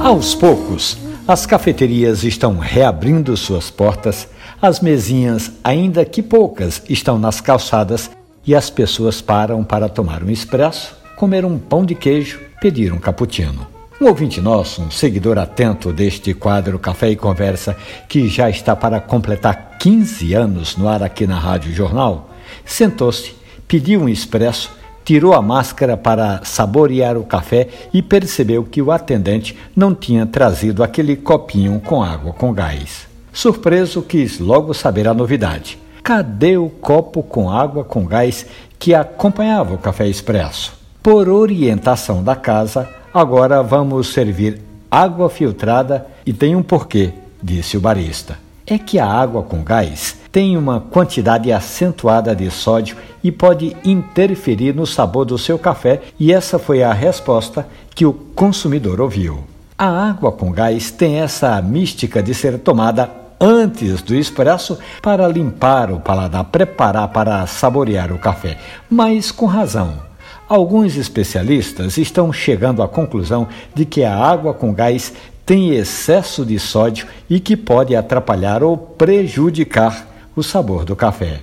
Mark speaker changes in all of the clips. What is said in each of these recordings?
Speaker 1: Aos poucos, as cafeterias estão reabrindo suas portas, as mesinhas, ainda que poucas, estão nas calçadas e as pessoas param para tomar um expresso, comer um pão de queijo, pedir um cappuccino. Um ouvinte nosso, um seguidor atento deste quadro Café e Conversa, que já está para completar 15 anos no ar aqui na Rádio Jornal, sentou-se, pediu um expresso, tirou a máscara para saborear o café e percebeu que o atendente não tinha trazido aquele copinho com água com gás. Surpreso, quis logo saber a novidade. Cadê o copo com água com gás que acompanhava o café expresso? Por orientação da casa, Agora vamos servir água filtrada e tem um porquê, disse o barista. É que a água com gás tem uma quantidade acentuada de sódio e pode interferir no sabor do seu café, e essa foi a resposta que o consumidor ouviu. A água com gás tem essa mística de ser tomada antes do expresso para limpar o paladar, preparar para saborear o café, mas com razão. Alguns especialistas estão chegando à conclusão de que a água com gás tem excesso de sódio e que pode atrapalhar ou prejudicar o sabor do café.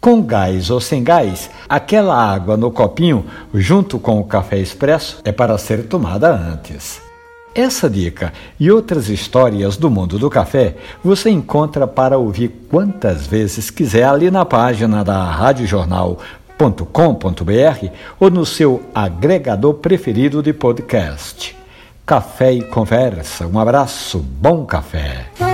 Speaker 1: Com gás ou sem gás, aquela água no copinho, junto com o café expresso, é para ser tomada antes. Essa dica e outras histórias do mundo do café você encontra para ouvir quantas vezes quiser ali na página da Rádio Jornal com.br ou no seu agregador preferido de podcast. Café e conversa. Um abraço, bom café.